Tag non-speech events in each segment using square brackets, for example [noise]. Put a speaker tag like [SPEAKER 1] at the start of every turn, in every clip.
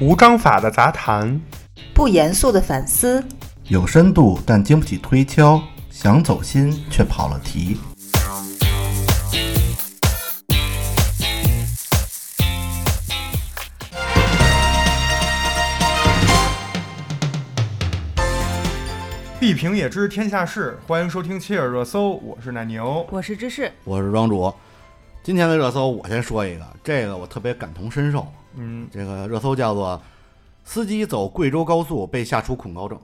[SPEAKER 1] 无章法的杂谈，
[SPEAKER 2] 不严肃的反思，
[SPEAKER 3] 有深度但经不起推敲，想走心却跑了题。
[SPEAKER 1] 必评也知天下事，欢迎收听切尔热搜，我是奶牛。
[SPEAKER 2] 我是芝士，
[SPEAKER 3] 我是庄主。今天的热搜我先说一个，这个我特别感同身受。
[SPEAKER 1] 嗯，
[SPEAKER 3] 这个热搜叫做“司机走贵州高速被吓出恐高症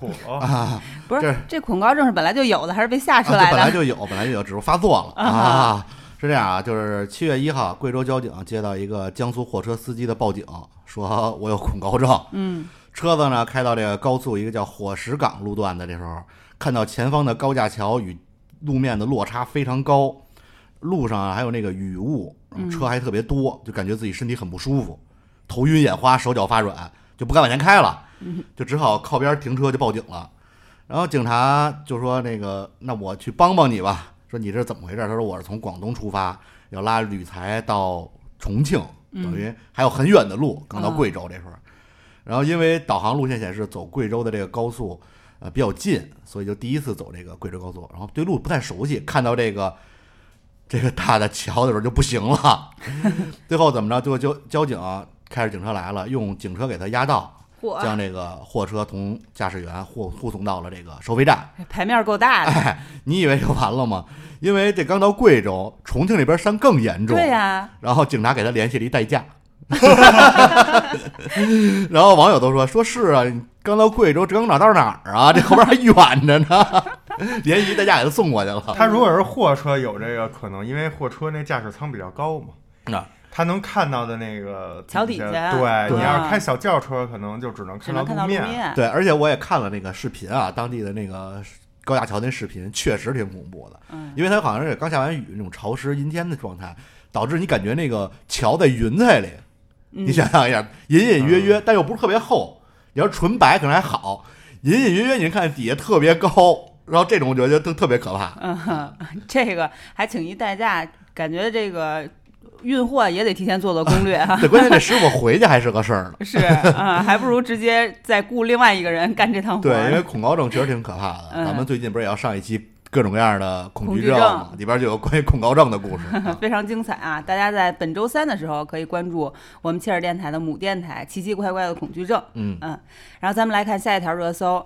[SPEAKER 1] 嚯，
[SPEAKER 3] 啊
[SPEAKER 2] 不是这恐高症是本来就有的，还是被吓”，出
[SPEAKER 3] 啊，
[SPEAKER 2] 来的？
[SPEAKER 3] 这本来就有，本来就有，只是发作了
[SPEAKER 2] 啊
[SPEAKER 3] 啊。是这样啊，就是七月一号，贵州交警接到一个江苏货车司机的报警，说我有恐高症。
[SPEAKER 2] 嗯，
[SPEAKER 3] 车子呢开到这个高速一个叫火石岗路段的这时候，看到前方的高架桥与路面的落差非常高，路上啊还有那个雨雾，
[SPEAKER 2] 嗯
[SPEAKER 3] 车还特别多，就感觉自己身体很不舒服，头晕眼花，手脚发软，就不敢往前开了，就只好靠边停车就报警了。然后警察就说：“那个，那我去帮帮你吧。”说你这是怎么回事？他说我是从广东出发，要拉铝材到重庆，等于还有很远的路，刚到贵州这时候。然后因为导航路线显示走贵州的这个高速，呃比较近，所以就第一次走这个贵州高速，然后对路不太熟悉，看到这个这个大的桥的时候就不行了。[laughs] 最后怎么着？最后交交警开着警车来了，用警车给他压道，将这个货车从驾驶员护护送到了这个收费站。
[SPEAKER 2] 牌面够大的。
[SPEAKER 3] 哎，你以为就完了吗？因为这刚到贵州，重庆那边山更严重。
[SPEAKER 2] 对呀、
[SPEAKER 3] 然后警察给他联系了一代驾，[laughs] 然后网友都说说是啊，刚到贵州，这刚哪到哪儿啊？这后边还远着呢，[laughs] 联系一代驾给他送过去了。
[SPEAKER 1] 他如果是货车，有这个可能，因为货车那驾驶舱比较高嘛，
[SPEAKER 3] 那
[SPEAKER 1] 他能看到的那个
[SPEAKER 2] 桥底下
[SPEAKER 1] 对，
[SPEAKER 3] 对
[SPEAKER 1] 你要是开小轿车，可能就只能看
[SPEAKER 2] 到路
[SPEAKER 1] 面。
[SPEAKER 2] 面。
[SPEAKER 3] 对，而且我也看了那个视频啊，当地的那个高架桥那视频，确实挺恐怖的，
[SPEAKER 2] 嗯，
[SPEAKER 3] 因为它好像是刚下完雨那种潮湿阴天的状态，导致你感觉那个桥在云彩里。你
[SPEAKER 2] 想
[SPEAKER 3] 想象一下，隐隐约约，但又不是特别厚。你要纯白可能还好，隐隐约约，你看底下特别高，然后这种我觉得都特别可怕。
[SPEAKER 2] 嗯哼，[laughs] 这个还请一代驾，感觉这个运货也得提前做做攻略哈。[laughs]
[SPEAKER 3] 对，关键这师傅回去还是个事儿呢。[laughs]
[SPEAKER 2] 是啊，还不如直接再雇另外一个人干这趟活
[SPEAKER 3] 对，因为恐高症确实挺可怕的。
[SPEAKER 2] 嗯
[SPEAKER 3] 咱们最近不是也要上一期各种各样的恐惧
[SPEAKER 2] 症
[SPEAKER 3] 嘛，里边就有关于恐高症的故事。啊
[SPEAKER 2] 非常精彩啊！大家在本周三的时候可以关注我们切尔电台的母电台《奇奇怪怪的恐惧症》。
[SPEAKER 3] 嗯，
[SPEAKER 2] 嗯，然后咱们来看下一条热搜：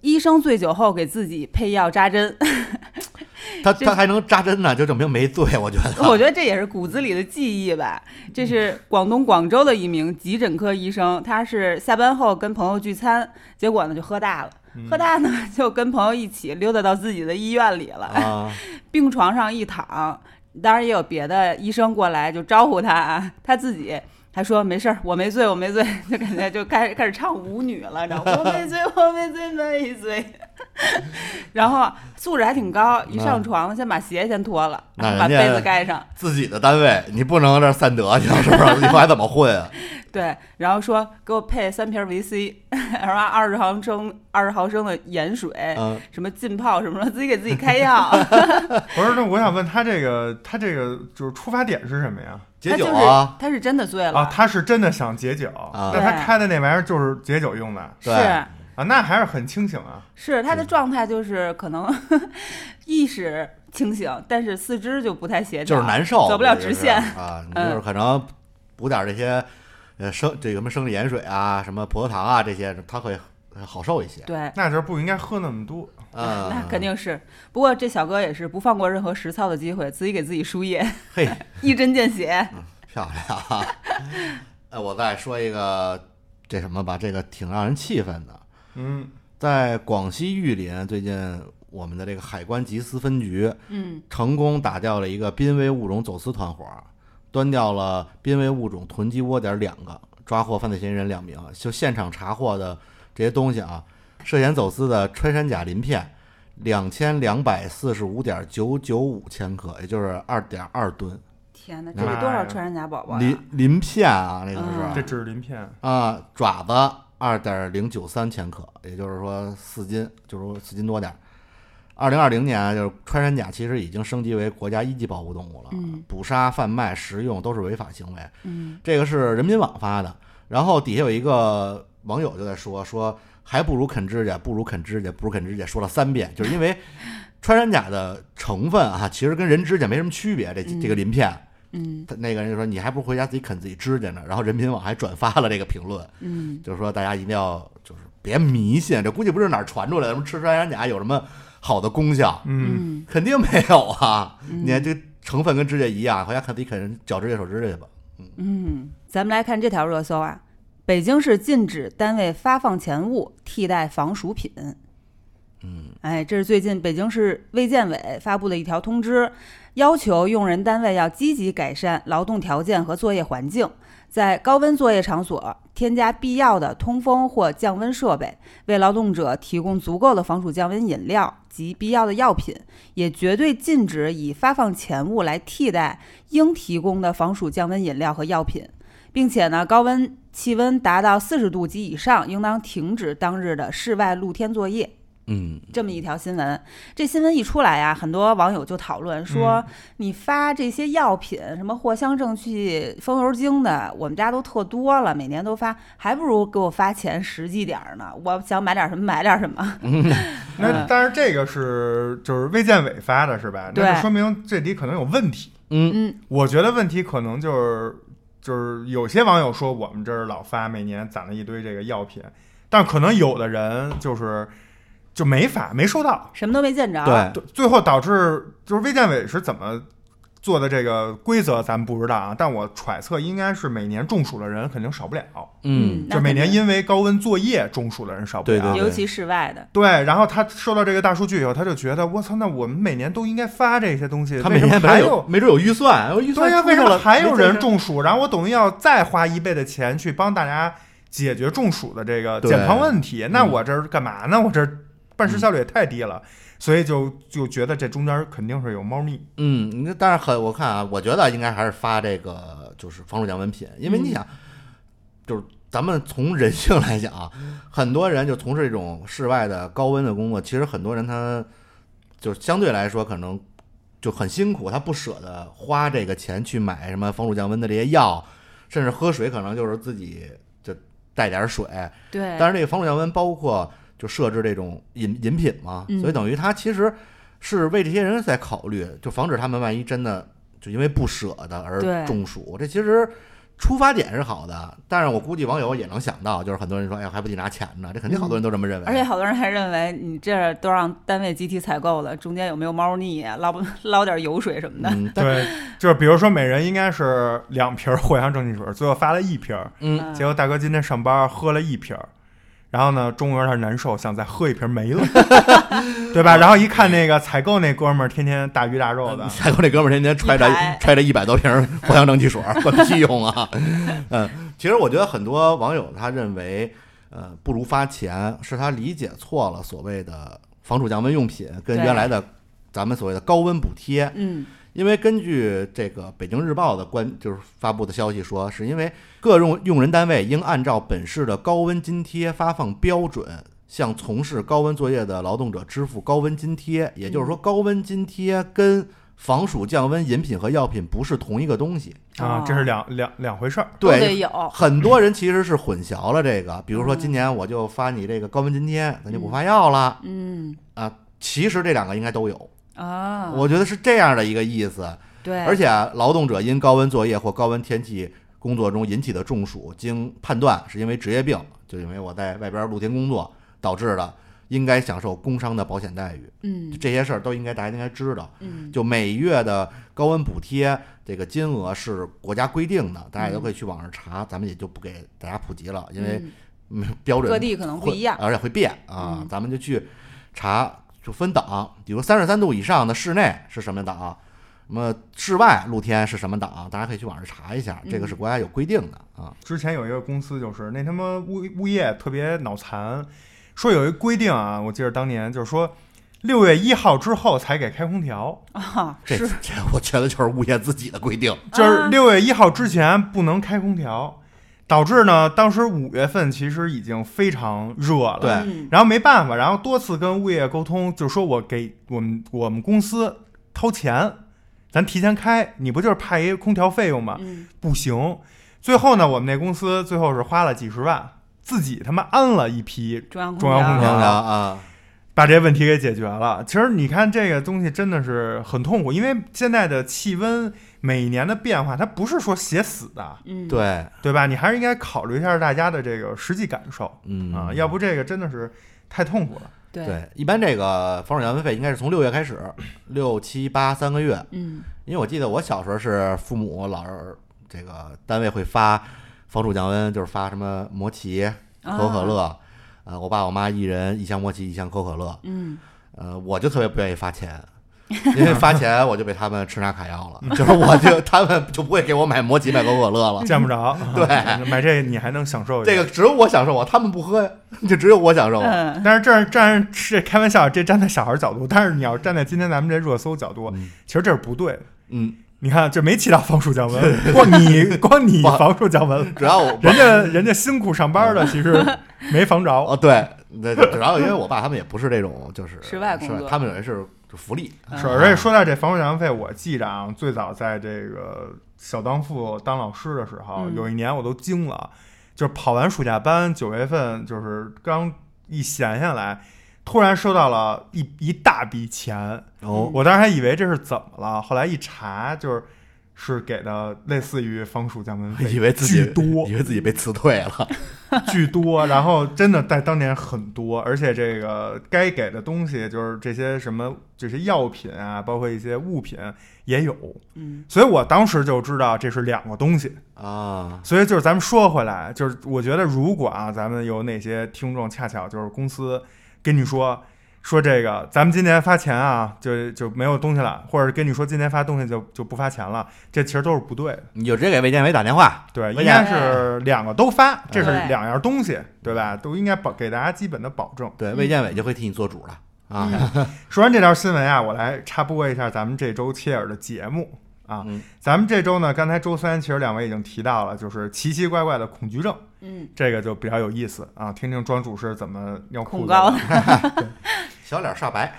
[SPEAKER 2] 医生醉酒后给自己配药扎针。[laughs]
[SPEAKER 3] 他他还能扎针呢，就证明没醉。我觉得，
[SPEAKER 2] 我觉得这也是骨子里的记忆吧。这是广东广州的一名急诊科医生，他是下班后跟朋友聚餐，结果呢就喝大了。
[SPEAKER 1] 嗯
[SPEAKER 2] 喝大呢，就跟朋友一起溜达到自己的医院里了，
[SPEAKER 3] 啊，
[SPEAKER 2] 病床上一躺，当然也有别的医生过来就招呼他啊，他自己还说没事儿，我没醉，我没醉，[laughs] 就感觉就开始开始唱舞女了，你知道？我没醉，我没醉，没醉。[laughs] 然后素质还挺高，一上床先把鞋先脱了，把
[SPEAKER 3] 人家
[SPEAKER 2] 被子盖上，
[SPEAKER 3] 自己的单位你不能这散德行，是不是？以后还怎么混啊？[laughs]
[SPEAKER 2] 对，然后说给我配三瓶维 C，[laughs] 然后二十毫升二十毫升的盐水，
[SPEAKER 3] 嗯，
[SPEAKER 2] 什么浸泡什么的，自己给自己开药。
[SPEAKER 1] 不是，那我想问他这个，他这个就是出发点是什么呀？
[SPEAKER 3] 解酒
[SPEAKER 2] 他就是
[SPEAKER 3] 啊，
[SPEAKER 2] 他是真的醉了，
[SPEAKER 1] 啊，他是真的想解酒，
[SPEAKER 3] 啊
[SPEAKER 1] 那他开的那玩意儿就是解酒用的
[SPEAKER 3] 对
[SPEAKER 2] 是
[SPEAKER 1] 啊，那还是很清醒啊。
[SPEAKER 2] 是他的状态就是可能 [laughs] 意识清醒，但是四肢就不太协调，
[SPEAKER 3] 就是难受，
[SPEAKER 2] 走不了
[SPEAKER 3] 这就是
[SPEAKER 2] 直线。
[SPEAKER 3] 啊。[laughs] 你
[SPEAKER 2] 嗯
[SPEAKER 3] 就是可能补点这些呃生这个什么生理盐水啊，什么葡萄糖啊这些，他会好受一些。
[SPEAKER 2] 对。
[SPEAKER 1] 那时候不应该喝那么多。
[SPEAKER 3] 嗯，[laughs]
[SPEAKER 2] 那肯定是，不过这小哥也是不放过任何实操的机会，自己给自己输液，
[SPEAKER 3] 嘿，
[SPEAKER 2] 一针见血。
[SPEAKER 3] 漂亮啊！呃，我再说一个这什么吧，这个挺让人气愤的。
[SPEAKER 1] 嗯，
[SPEAKER 3] 在广西玉林，最近我们的这个海关缉私分局
[SPEAKER 2] 嗯，
[SPEAKER 3] 成功打掉了一个濒危物种走私团伙，端掉了濒危物种囤积窝点两个，抓获犯罪嫌疑人两名。就现场查获的这些东西啊，涉嫌走私的穿山甲鳞片两千两百四十五点九九五千克，也就是二点二吨。
[SPEAKER 2] 天哪，这得多少穿山甲宝宝呀？
[SPEAKER 3] 鳞鳞片啊，那个
[SPEAKER 2] 嗯
[SPEAKER 3] 是
[SPEAKER 1] 这只是鳞片。
[SPEAKER 3] 啊，爪子二点零九三千克，也就是说四斤，就是说四斤多点儿。二零二零年啊，就是穿山甲其实已经升级为国家一级保护动物了，
[SPEAKER 2] 嗯
[SPEAKER 3] 捕杀、贩卖、食用都是违法行为。
[SPEAKER 2] 嗯
[SPEAKER 3] 这个是人民网发的，然后底下有一个网友就在说说，还不如啃指甲，不如啃指甲，不如啃指甲，说了三遍，就是因为穿山甲的成分啊，其实跟人指甲没什么区别，这这个鳞片。
[SPEAKER 2] 嗯
[SPEAKER 3] 他那个人就说：“你还不如回家自己啃自己指甲呢。”然后人民网还转发了这个评论，
[SPEAKER 2] 嗯，
[SPEAKER 3] 就是说大家一定要就是别迷信，这估计不是哪儿传出来的，什么吃穿山甲有什么好的功效，
[SPEAKER 1] 嗯，
[SPEAKER 2] 嗯
[SPEAKER 3] 肯定没有啊！
[SPEAKER 2] 嗯
[SPEAKER 3] 你看这成分跟指甲一样，回家啃自己啃脚指甲、手指甲去吧。
[SPEAKER 2] 嗯，咱们来看这条热搜啊，北京市禁止单位发放钱物替代防暑品。
[SPEAKER 3] 嗯，
[SPEAKER 2] 哎，这是最近北京市卫健委发布的一条通知，要求用人单位要积极改善劳动条件和作业环境，在高温作业场所添加必要的通风或降温设备，为劳动者提供足够的防暑降温饮料及必要的药品，也绝对禁止以发放钱物来替代应提供的防暑降温饮料和药品，并且呢，高温气温达到四十度及以上，应当停止当日的室外露天作业。
[SPEAKER 3] 嗯，
[SPEAKER 2] 这么一条新闻，这新闻一出来呀，很多网友就讨论说，你发这些药品，什么藿香正气、风油精的，我们家都特多了，每年都发，还不如给我发钱实际点儿呢。我想买点什么买点什么。[laughs]
[SPEAKER 1] 那但是这个是就是卫健委发的是吧？那
[SPEAKER 2] 对
[SPEAKER 1] 就说明这里可能有问题。
[SPEAKER 3] 嗯。
[SPEAKER 2] 嗯。
[SPEAKER 1] 我觉得问题可能就是就是有些网友说我们这儿老发，每年攒了一堆这个药品，但可能有的人就是就没法，没收到，
[SPEAKER 2] 什么都没见着。
[SPEAKER 3] 对，
[SPEAKER 1] 最后导致就是卫健委是怎么做的这个规则，咱们不知道啊。但我揣测应该是每年中暑的人肯定少不了，
[SPEAKER 3] 嗯
[SPEAKER 1] 就每年因为高温作业中暑的人少不了。
[SPEAKER 3] 对对
[SPEAKER 2] 尤其室外的，
[SPEAKER 1] 对，然后他收到这个大数据以后，他就觉得我操，那我们每年都应该发这些东西，
[SPEAKER 3] 他
[SPEAKER 1] 为什么
[SPEAKER 3] 每天本来有
[SPEAKER 1] 还有
[SPEAKER 3] 没准有预算，有预算
[SPEAKER 1] 对呀、为什么还有人中暑？然后我等于要再花一倍的钱去帮大家解决中暑的这个健康问题，那
[SPEAKER 3] 嗯
[SPEAKER 1] 我这儿干嘛呢？我这儿办事效率也太低了，所以就就觉得这中间肯定是有猫腻。
[SPEAKER 3] 嗯，那但是很，我看啊，我觉得应该还是发这个就是防暑降温品，因为你
[SPEAKER 2] 嗯。
[SPEAKER 3] 想，就是咱们从人性来讲啊，很多人就从事这种室外的高温的工作，其实很多人他就相对来说可能就很辛苦，他不舍得花这个钱去买什么防暑降温的这些药，甚至喝水可能就是自己就带点水，
[SPEAKER 2] 对，
[SPEAKER 3] 但是这个防暑降温包括就设置这种饮饮品嘛，
[SPEAKER 2] 嗯
[SPEAKER 3] 所以等于他其实是为这些人在考虑，就防止他们万一真的就因为不舍得而中暑。这其实出发点是好的，但是我估计网友也能想到，就是很多人说，哎呀，还不得拿钱呢？这肯定好多人都这么认为。
[SPEAKER 2] 而且好多人还认为你这都让单位集体采购了，中间有没有猫腻啊？捞不 [laughs] 捞点油水什么的？
[SPEAKER 3] 嗯，
[SPEAKER 1] 对，就是比如说每人应该是两瓶儿藿香正气水，最后发了一瓶儿，
[SPEAKER 3] 嗯，
[SPEAKER 1] 结果大哥今天上班喝了一瓶儿。然后呢，中午有点难受，想再喝一瓶没了，[laughs] 对吧？然后一看那个采购那哥们儿，天天大鱼大肉的，[laughs]
[SPEAKER 3] 采购那哥们儿天天揣着揣着一百多瓶藿香 [laughs] 正气水儿，管屁用啊！嗯，其实我觉得很多网友他认为，呃，不如发钱，是他理解错了所谓的防暑降温用品跟原来的咱们所谓的高温补贴。
[SPEAKER 2] 嗯
[SPEAKER 3] 因为根据这个北京日报的关就是发布的消息说，是因为各用用人单位应按照本市的高温津贴发放标准，向从事高温作业的劳动者支付高温津贴。也就是说，高温津贴跟防暑降温饮品和药品不是同一个东西。
[SPEAKER 1] 啊，这是两两两回事儿。
[SPEAKER 3] 对，
[SPEAKER 2] 有。
[SPEAKER 3] 很多人其实是混淆了这个。比如说，
[SPEAKER 2] 嗯
[SPEAKER 3] 今年我就发你这个高温津贴，咱就不发药了
[SPEAKER 2] 嗯
[SPEAKER 3] 啊。其实这两个应该都有，
[SPEAKER 2] 啊，
[SPEAKER 3] 我觉得是这样的一个意思。
[SPEAKER 2] 对，
[SPEAKER 3] 而且劳动者因高温作业或高温天气工作中引起的中暑，经判断是因为职业病，就因为我在外边露天工作导致的，应该享受工伤的保险待遇。
[SPEAKER 2] 嗯
[SPEAKER 3] 这些事儿都应该大家应该知道。
[SPEAKER 2] 嗯
[SPEAKER 3] 就每月的高温补贴这个金额是国家规定的，大家也都可以去网上查，咱们也就不给大家普及了，因为
[SPEAKER 2] 嗯
[SPEAKER 3] 嗯标准
[SPEAKER 2] 各地可能不一样
[SPEAKER 3] 会而且会变啊。
[SPEAKER 2] 嗯
[SPEAKER 3] 咱们就去查，就分档，比如三十三度以上的室内是什么档，什么室外露天是什么档，大家可以去网上查一下，这个是
[SPEAKER 2] 嗯
[SPEAKER 3] 国家有规定的啊。
[SPEAKER 1] 之前有一个公司，就是那他妈物物业特别脑残，说有一规定啊，我记得当年就是说，六月一号之后才给开空调，
[SPEAKER 2] 啊，[laughs]
[SPEAKER 3] 这
[SPEAKER 2] 是
[SPEAKER 3] 这我觉得就是物业自己的规定。
[SPEAKER 1] 就是
[SPEAKER 2] 啊
[SPEAKER 1] 六月一号之前不能开空调，导致呢，当时五月份其实已经非常热了。
[SPEAKER 3] 对。
[SPEAKER 2] 嗯。
[SPEAKER 1] 然后没办法，然后多次跟物业沟通，就说我给我们我们公司掏钱，咱提前开，你不就是怕一个空调费用吗？
[SPEAKER 2] 嗯。
[SPEAKER 1] 不行，最后呢，我们那公司最后是花了几十万，自己他妈安了一批，
[SPEAKER 2] 中央
[SPEAKER 1] 中央空调。
[SPEAKER 3] 空调啊，
[SPEAKER 1] 把这些问题给解决了。其实你看这个东西真的是很痛苦，因为现在的气温每年的变化，它不是说写死的，
[SPEAKER 2] 嗯，
[SPEAKER 3] 对，
[SPEAKER 1] 对吧？你还是应该考虑一下大家的这个实际感受
[SPEAKER 3] 嗯
[SPEAKER 1] 啊，要不这个真的是太痛苦了。
[SPEAKER 2] 对，
[SPEAKER 3] 对，一般这个防暑降温费应该是从六月开始，六七八三个月。
[SPEAKER 2] 嗯
[SPEAKER 3] 因为我记得我小时候是父母老是这个单位会发防暑降温，就是发什么魔奇、可口可乐，呃，我爸我妈一人一箱莫奇，一箱可口可乐，
[SPEAKER 2] 嗯，
[SPEAKER 3] 呃，我就特别不愿意发钱。因为发钱我就被他们吃拿卡要了，就是我就他们就不会给我买摩奇买可口可乐了。
[SPEAKER 1] 见不着，
[SPEAKER 3] 对
[SPEAKER 1] 买这个你还能享受
[SPEAKER 3] 这个只有我享受啊，他们不喝呀，就只有我享受
[SPEAKER 1] 但是这站是开玩笑，这站在小孩角度，但是你要站在今天咱们这热搜角度，
[SPEAKER 3] 嗯
[SPEAKER 1] 其实这是不对的。
[SPEAKER 3] 嗯，
[SPEAKER 1] 你看，这没起到防暑降温，[laughs] 光你 [laughs] 光你防暑降温，
[SPEAKER 3] 主要我
[SPEAKER 1] 人家人家辛苦上班的，[laughs] 其实没防着。
[SPEAKER 3] 哦，对，那主要因为我爸他们也不是这种，就是
[SPEAKER 2] 室外工作。
[SPEAKER 3] 他们有人是福利，
[SPEAKER 1] 是，
[SPEAKER 2] 嗯
[SPEAKER 1] 而且说到这防暑降温费，我记着啊，最早在这个小当铺当老师的时候，
[SPEAKER 2] 嗯。
[SPEAKER 1] 有一年我都惊了，就是跑完暑假班，九月份就是刚一闲下来，突然收到了一一大笔钱，
[SPEAKER 3] 哦，
[SPEAKER 1] 我当时还以为这是怎么了，后来一查，就是是给的类似于防暑降温费，
[SPEAKER 3] 以为自己
[SPEAKER 1] 巨多。
[SPEAKER 3] 以为自己被辞退了，[laughs]
[SPEAKER 1] 巨多，然后真的在当年很多，而且这个该给的东西就是这些什么这些药品啊，包括一些物品也有，
[SPEAKER 2] 嗯。
[SPEAKER 1] 所以我当时就知道这是两个东西。
[SPEAKER 3] 啊，
[SPEAKER 1] 所以就是咱们说回来，就是我觉得如果啊，咱们有哪些听众恰巧就是公司跟你说说这个，咱们今年发钱啊，就就没有东西了，或者跟你说今年发东西就就不发钱了，这其实都是不对的。
[SPEAKER 3] 你就直接给卫健委打电话，
[SPEAKER 1] 对，应该是两个都发，这是两样东西，对吧？都应该保给大家基本的保证。
[SPEAKER 3] 对，卫健委就会替你做主了啊。[laughs]
[SPEAKER 1] 说完这条新闻啊，我来插播一下咱们这周切尔的节目啊。
[SPEAKER 3] 嗯
[SPEAKER 1] 咱们这周呢，刚才周三其实两位已经提到了，就是奇奇怪怪的恐惧症，
[SPEAKER 2] 嗯，
[SPEAKER 1] 这个就比较有意思啊，听听庄主是怎么尿裤子的。[laughs]
[SPEAKER 3] 小脸煞白，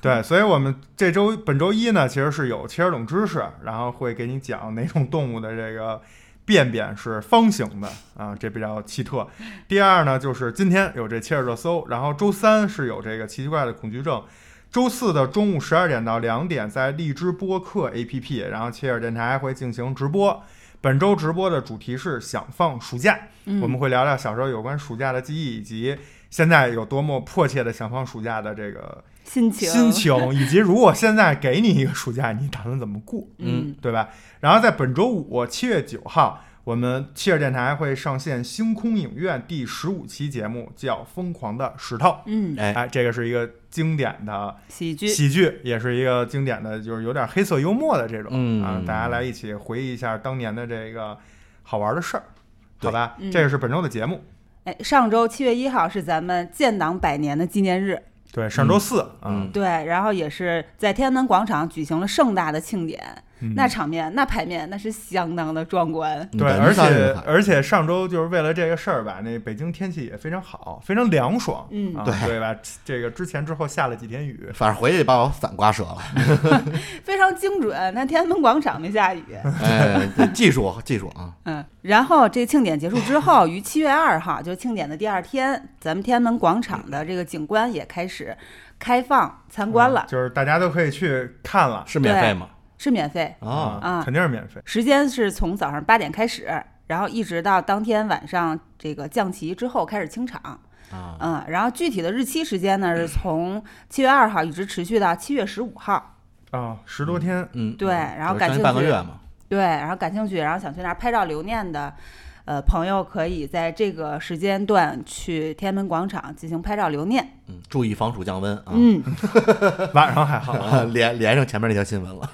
[SPEAKER 1] 对，所以我们这周本周一呢，其实是有切尔冷知识，然后会给你讲哪种动物的这个便便是方形的啊，这比较奇特。第二呢，就是今天有这切尔热搜，然后周三是有这个奇奇怪的恐惧症。周四的中午十二点到两点，在荔枝播客 APP，然后切尔电台会进行直播。本周直播的主题是想放暑假，
[SPEAKER 2] 嗯。
[SPEAKER 1] 我们会聊聊小时候有关暑假的记忆，以及现在有多么迫切的想放暑假的这个
[SPEAKER 2] 心情。
[SPEAKER 1] 心情，以及如果现在给你一个暑假，你打算怎么过，
[SPEAKER 2] 嗯。
[SPEAKER 1] 对吧？然后在本周五七月九号，我们切尔电台会上线星空影院第十五期节目，叫《疯狂的石头》。
[SPEAKER 2] 嗯，
[SPEAKER 3] 哎，
[SPEAKER 1] 哎，这个是一个经典的
[SPEAKER 2] 喜剧。
[SPEAKER 1] 喜剧，也是一个经典的，就是有点黑色幽默的这种、
[SPEAKER 3] 嗯。
[SPEAKER 1] 啊，大家来一起回忆一下当年的这个好玩的事儿，好吧？
[SPEAKER 2] 嗯。
[SPEAKER 1] 这个是本周的节目。
[SPEAKER 2] 哎，上周七月一号是咱们建党百年的纪念日，
[SPEAKER 1] 对，上周四，
[SPEAKER 3] 嗯。
[SPEAKER 2] 对，然后也是在天安门广场举行了盛大的庆典，
[SPEAKER 1] 嗯
[SPEAKER 2] 那场面、那牌面那是相当的壮观。
[SPEAKER 1] 对，
[SPEAKER 3] 嗯
[SPEAKER 1] 而且而且上周就是为了这个事儿吧，那北京天气也非常好，非常凉爽，
[SPEAKER 2] 嗯
[SPEAKER 1] 啊，
[SPEAKER 3] 对
[SPEAKER 1] 对吧？这个之前之后下了几天雨，[laughs]
[SPEAKER 3] 反正回去把我伞刮折了。[laughs]
[SPEAKER 2] 非常精准。那天安门广场没下雨，
[SPEAKER 3] 哎，技术技术啊，
[SPEAKER 2] 嗯，然后这庆典结束之后，[laughs] 于七月二号，就庆典的第二天，咱们天安门广场的这个景观也开始开放参观了，
[SPEAKER 1] 啊就是大家都可以去看了
[SPEAKER 3] 是免费吗？
[SPEAKER 2] 是免费，
[SPEAKER 3] 啊，
[SPEAKER 2] 啊
[SPEAKER 1] 肯定是免费。
[SPEAKER 2] 时间是从早上八点开始，然后一直到当天晚上这个降旗之后开始清场。
[SPEAKER 3] 啊，
[SPEAKER 2] 嗯，然后具体的日期时间呢，是从七月二号一直持续到七月十五号。
[SPEAKER 1] 啊，十多天，
[SPEAKER 3] 嗯，
[SPEAKER 2] 对然后感兴趣
[SPEAKER 3] 半个月嘛，
[SPEAKER 2] 对，然后感兴趣，然后想去那儿拍照留念的，呃，朋友可以在这个时间段去天安门广场进行拍照留念。
[SPEAKER 3] 嗯，注意防暑降温啊，
[SPEAKER 2] 嗯，[laughs]
[SPEAKER 1] 晚上还好。
[SPEAKER 3] 啊 [laughs] 连连上前面那条新闻了，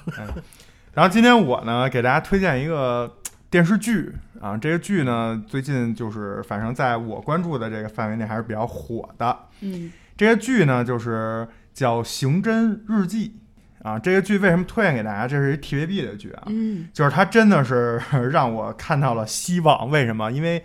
[SPEAKER 1] 然后今天我呢给大家推荐一个电视剧啊，这个剧呢最近就是反正在我关注的这个范围内还是比较火的。
[SPEAKER 2] 嗯
[SPEAKER 1] 这个剧呢就是叫《刑侦日记》啊，这个剧为什么推荐给大家？这是一 TVB 的剧啊，
[SPEAKER 2] 嗯
[SPEAKER 1] 就是它真的是 [laughs] 让我看到了希望。为什么？因为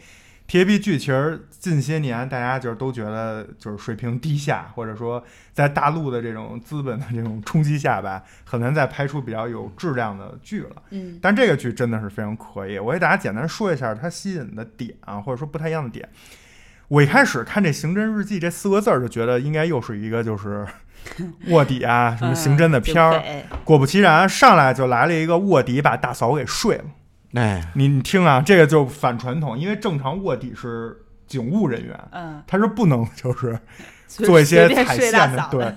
[SPEAKER 1] TVB 剧其实近些年大家就是都觉得就是水平低下，或者说在大陆的这种资本的这种冲击下吧，很难再拍出比较有质量的剧了。
[SPEAKER 2] 嗯
[SPEAKER 1] 但这个剧真的是非常可以，我给大家简单说一下它吸引的点啊，或者说不太一样的点。我一开始看这“刑侦日记”这四个字儿，就觉得应该又是一个就是 [laughs] 卧底啊，[laughs] 什么刑侦的片儿。
[SPEAKER 2] 嗯
[SPEAKER 1] 果不其然，上来就来了一个卧底把大嫂给睡了。
[SPEAKER 3] 哎，
[SPEAKER 1] 你你听啊，这个就反传统，因为正常卧底是警务人员，
[SPEAKER 2] 嗯，
[SPEAKER 1] 他是不能就是 [laughs] 做一些踩线的，对。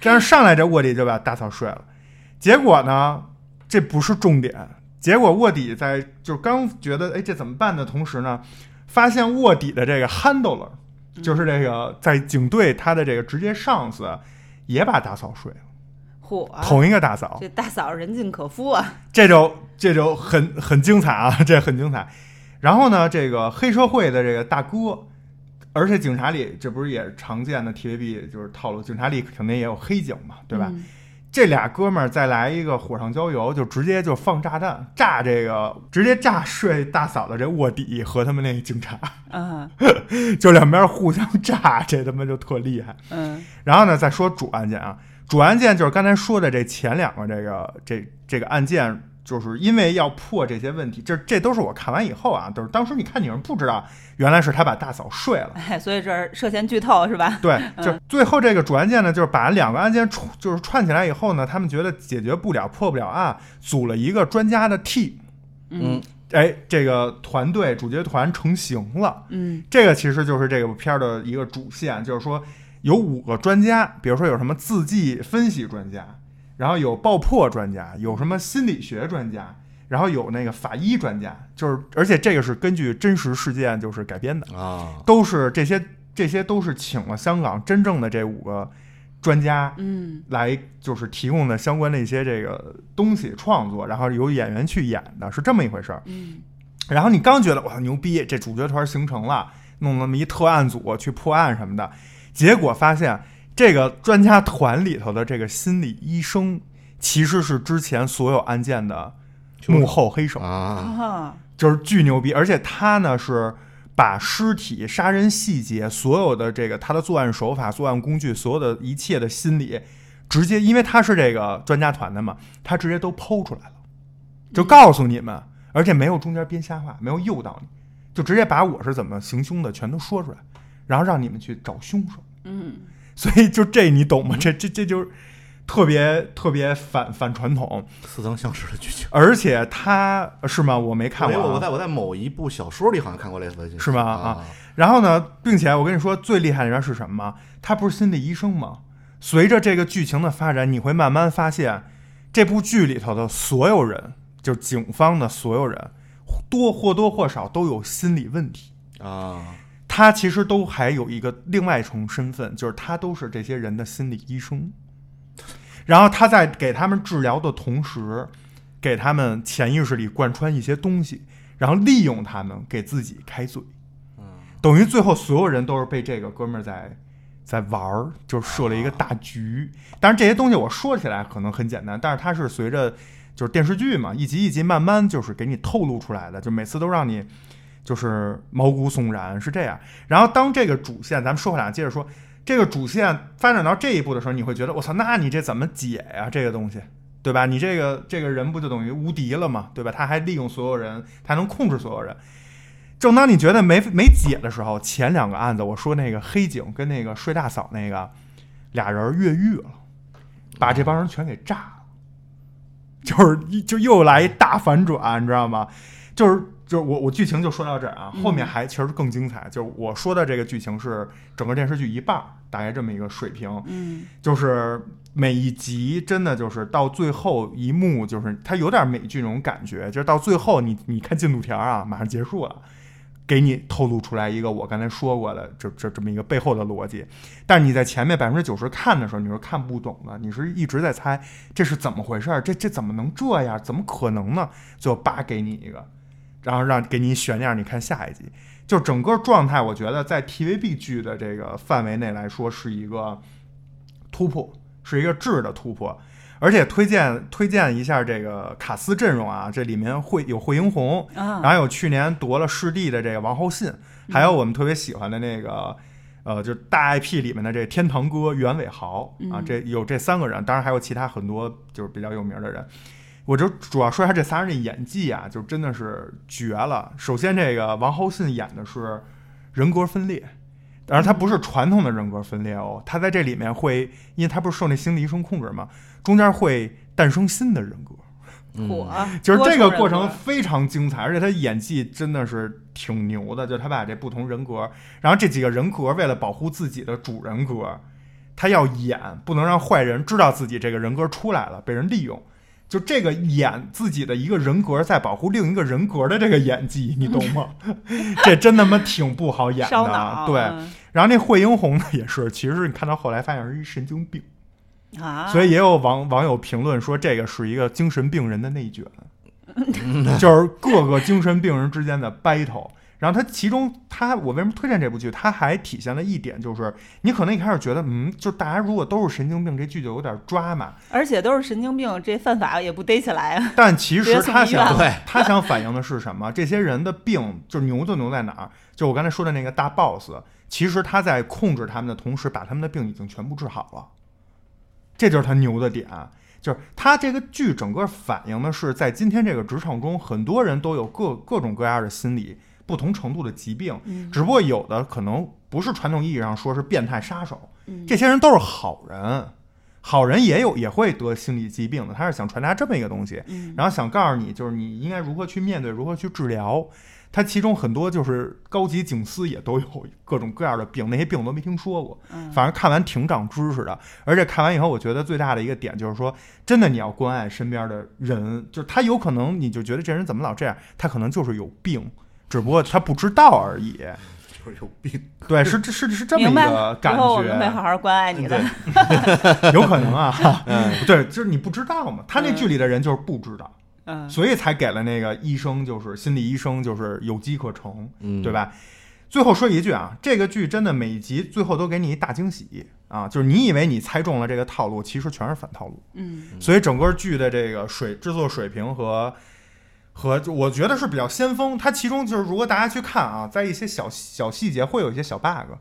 [SPEAKER 1] 这样上来这卧底就把大嫂睡了，结果呢，这不是重点，结果卧底在就刚觉得哎这怎么办的同时呢，发现卧底的这个 handler 就是这个在警队他的这个直接上司也把大嫂睡了，
[SPEAKER 2] 嚯，
[SPEAKER 1] 同一个大嫂，
[SPEAKER 2] 这大嫂人尽可夫啊！
[SPEAKER 1] 这就这就很很精彩啊，[laughs] 这很精彩。然后呢，这个黑社会的这个大哥，而且警察里这不是也常见的 TVB 就是套路，警察里肯定也有黑警嘛，对吧？
[SPEAKER 2] 嗯
[SPEAKER 1] 这俩哥们儿再来一个火上浇油，就直接就放炸弹，炸这个直接炸睡大嫂的这卧底和他们那警察，
[SPEAKER 2] 嗯。[laughs]
[SPEAKER 1] 就两边互相炸，这他妈就特厉害。
[SPEAKER 2] 嗯。
[SPEAKER 1] 然后呢，再说主案件啊，主案件就是刚才说的这前两个这个这这个案件，就是因为要破这些问题，这这都是我看完以后啊，都是当时你看你们不知道，原来是他把大嫂睡了。
[SPEAKER 2] 哎，[laughs] 所以这儿涉嫌剧透是吧？
[SPEAKER 1] 对，就最后这个主案件呢，就是把两个案件串就是串起来以后呢，他们觉得解决不了、破不了案，组了一个专家的 team，
[SPEAKER 2] 嗯
[SPEAKER 1] 哎，这个团队主角团成型了。
[SPEAKER 2] 嗯
[SPEAKER 1] 这个其实就是这个片儿的一个主线，就是说有五个专家，比如说有什么字迹分析专家，然后有爆破专家，有什么心理学专家，然后有那个法医专家，就是而且这个是根据真实事件就是改编的，
[SPEAKER 3] 啊，
[SPEAKER 1] 都是这些这些都是请了香港真正的这五个专家
[SPEAKER 2] 嗯。
[SPEAKER 1] 来就是提供的相关的一些这个东西创作，然后由演员去演的，是这么一回事儿。
[SPEAKER 2] 嗯。
[SPEAKER 1] 然后你刚觉得哇牛逼，这主角团形成了，弄那么一特案组去破案什么的，结果发现这个专家团里头的这个心理医生其实是之前所有案件的幕后黑手，
[SPEAKER 3] 啊，
[SPEAKER 2] 啊
[SPEAKER 1] 就是巨牛逼，而且他呢是。把尸体、杀人细节、所有的这个他的作案手法、作案工具、所有的一切的心理，直接因为他是这个专家团的嘛，他直接都剖出来了，就告诉你们，而且没有中间编瞎话，没有诱导你，就直接把我是怎么行凶的全都说出来，然后让你们去找凶手。
[SPEAKER 2] 嗯
[SPEAKER 1] 所以就这你懂吗？这这这就是特别特别反反传统，
[SPEAKER 3] 似曾相识的剧情。
[SPEAKER 1] 而且他是吗？我没看过、啊。
[SPEAKER 3] 我我在我在某一部小说里好像看过类似的剧情，
[SPEAKER 1] 是吗
[SPEAKER 3] 啊
[SPEAKER 1] 啊？然后呢，并且我跟你说最厉害的人是什么吗？他不是心理医生吗？随着这个剧情的发展，你会慢慢发现，这部剧里头的所有人，就是警方的所有人，多或多或少都有心理问题。
[SPEAKER 3] 啊，
[SPEAKER 1] 他其实都还有一个另外一重身份，就是他都是这些人的心理医生。然后他在给他们治疗的同时，给他们潜意识里贯穿一些东西，然后利用他们给自己开嘴。等于最后所有人都是被这个哥们儿在在玩儿，就设了一个大局。当然这些东西我说起来可能很简单，但是它是随着就是电视剧嘛，一集一集慢慢就是给你透露出来的，就每次都让你就是毛骨悚然，是这样。然后当这个主线，咱们说回来，接着说这个主线发展到这一步的时候，你会觉得我操，那你这怎么解呀、这个东西，对吧？你这个这个人不就等于无敌了吗？对吧？他还利用所有人，他能控制所有人。正当你觉得没没解的时候，前两个案子，我说那个黑警跟那个睡大嫂那个俩人越狱了，把这帮人全给炸了，[laughs] 就是就又来一大反转，你知道吗？就是就是我我剧情就说到这儿啊，后面还其实更精彩。就是我说的这个剧情是整个电视剧一半儿，大概这么一个水平。
[SPEAKER 2] 嗯
[SPEAKER 1] 就是每一集真的就是到最后一幕，就是它有点美剧那种感觉，就是到最后你你看进度条啊，马上结束了。给你透露出来一个我刚才说过的这这这么一个背后的逻辑，但是你在前面百分之九十看的时候，你是看不懂的，你是一直在猜这是怎么回事儿，这这怎么能这样？怎么可能呢？最后叭给你一个，然后让给你悬念，你看下一集。就整个状态，我觉得在 TVB 剧的这个范围内来说，是一个突破，是一个质的突破。而且推荐推荐一下这个卡斯阵容啊，这里面会有惠英红，
[SPEAKER 2] 啊，
[SPEAKER 1] 然后有去年夺了视帝的这个王浩信，还有我们特别喜欢的那个。呃，就是大 IP 里面的这天堂哥袁伟豪啊，
[SPEAKER 2] 嗯
[SPEAKER 1] 这有这三个人，当然还有其他很多就是比较有名的人。我就主要说一下这仨人的演技啊，就真的是绝了。首先，这个王浩信演的是人格分裂，当然他不是传统的人格分裂哦，他在这里面会，因为他不是受那心理医生控制嘛，中间会诞生新的人格。
[SPEAKER 3] 嗯
[SPEAKER 2] 火，
[SPEAKER 1] 就是这个过程非常精彩，而且他演技真的是挺牛的。就他把这不同人格，然后这几个人格为了保护自己的主人格，他要演，不能让坏人知道自己这个人格出来了，被人利用。就这个演自己的一个人格在保护另一个人格的这个演技，你懂吗？[laughs] 这真他妈挺不好演的。对，
[SPEAKER 2] 嗯
[SPEAKER 1] 然后那惠英红呢也是，其实你看到后来发现是一神经病。
[SPEAKER 2] 啊，
[SPEAKER 1] 所以也有网网友评论说，这个是一个精神病人的内卷，[laughs] 就是各个精神病人之间的 battle。然后他其中他我为什么推荐这部剧？它还体现了一点，就是你可能一开始觉得，嗯，就大家如果都是神经病，这剧就有点抓嘛。
[SPEAKER 2] 而且都是神经病，这犯法也不逮起来啊。
[SPEAKER 1] 但其实他想他想反映的是什么？这些人的病就是牛就牛在哪儿？就我刚才说的那个大 boss，其实他在控制他们的同时，把他们的病已经全部治好了。这就是他牛的点，就是他这个剧整个反映的是，在今天这个职场中，很多人都有各各种各样的心理不同程度的疾病，
[SPEAKER 2] 嗯
[SPEAKER 1] 只不过有的可能不是传统意义上说是变态杀手，
[SPEAKER 2] 嗯
[SPEAKER 1] 这些人都是好人，好人也有也会得心理疾病的，他是想传达这么一个东西，
[SPEAKER 2] 嗯
[SPEAKER 1] 然后想告诉你，就是你应该如何去面对，如何去治疗。他其中很多就是高级警司也都有各种各样的病，那些病我都没听说过。
[SPEAKER 2] 嗯
[SPEAKER 1] 反正看完挺长知识的，而且看完以后，我觉得最大的一个点就是说，真的你要关爱身边的人，就是他有可能你就觉得这人怎么老这样，他可能就是有病，只不过他不知道而已。
[SPEAKER 3] 就是有病。
[SPEAKER 1] 对，是是是这么一个感
[SPEAKER 2] 以后我们会好
[SPEAKER 1] 觉，
[SPEAKER 2] 好关爱你的。
[SPEAKER 1] 有可能啊，[laughs] 对，就是你不知道嘛，他那剧里的人就是不知道。
[SPEAKER 2] 嗯，
[SPEAKER 1] 所以才给了那个医生，就是心理医生，就是有机可乘，
[SPEAKER 3] 嗯，
[SPEAKER 1] 对？吧？最后说一句啊，这个剧真的每一集最后都给你一大惊喜啊，就是你以为你猜中了这个套路，其实全是反套路。
[SPEAKER 2] 嗯
[SPEAKER 1] 所以整个剧的这个水制作水平和和我觉得是比较先锋。它其中就是如果大家去看啊，在一些小小细节会有一些小 bug，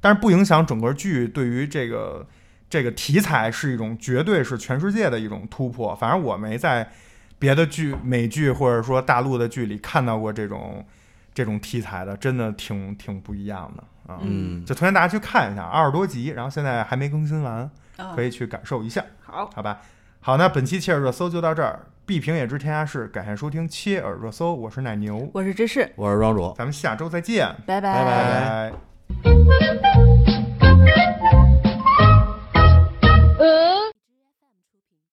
[SPEAKER 1] 但是不影响整个剧对于这个这个题材是一种绝对是全世界的一种突破。反正我没在别的剧、美剧或者说大陆的剧里看到过这种这种题材的，真的挺挺不一样的啊。
[SPEAKER 3] 嗯，
[SPEAKER 1] 就推荐大家去看一下，二十多集，然后现在还没更新完，
[SPEAKER 2] 啊
[SPEAKER 1] 可以去感受一下。
[SPEAKER 2] 好，
[SPEAKER 1] 好吧，好，那本期切尔热搜就到这儿。必评也知天下事，感谢收听切尔热搜，我是奶牛，
[SPEAKER 2] 我是芝士，
[SPEAKER 3] 我是庄主。
[SPEAKER 1] 咱们下周再见，
[SPEAKER 2] 拜
[SPEAKER 3] 拜.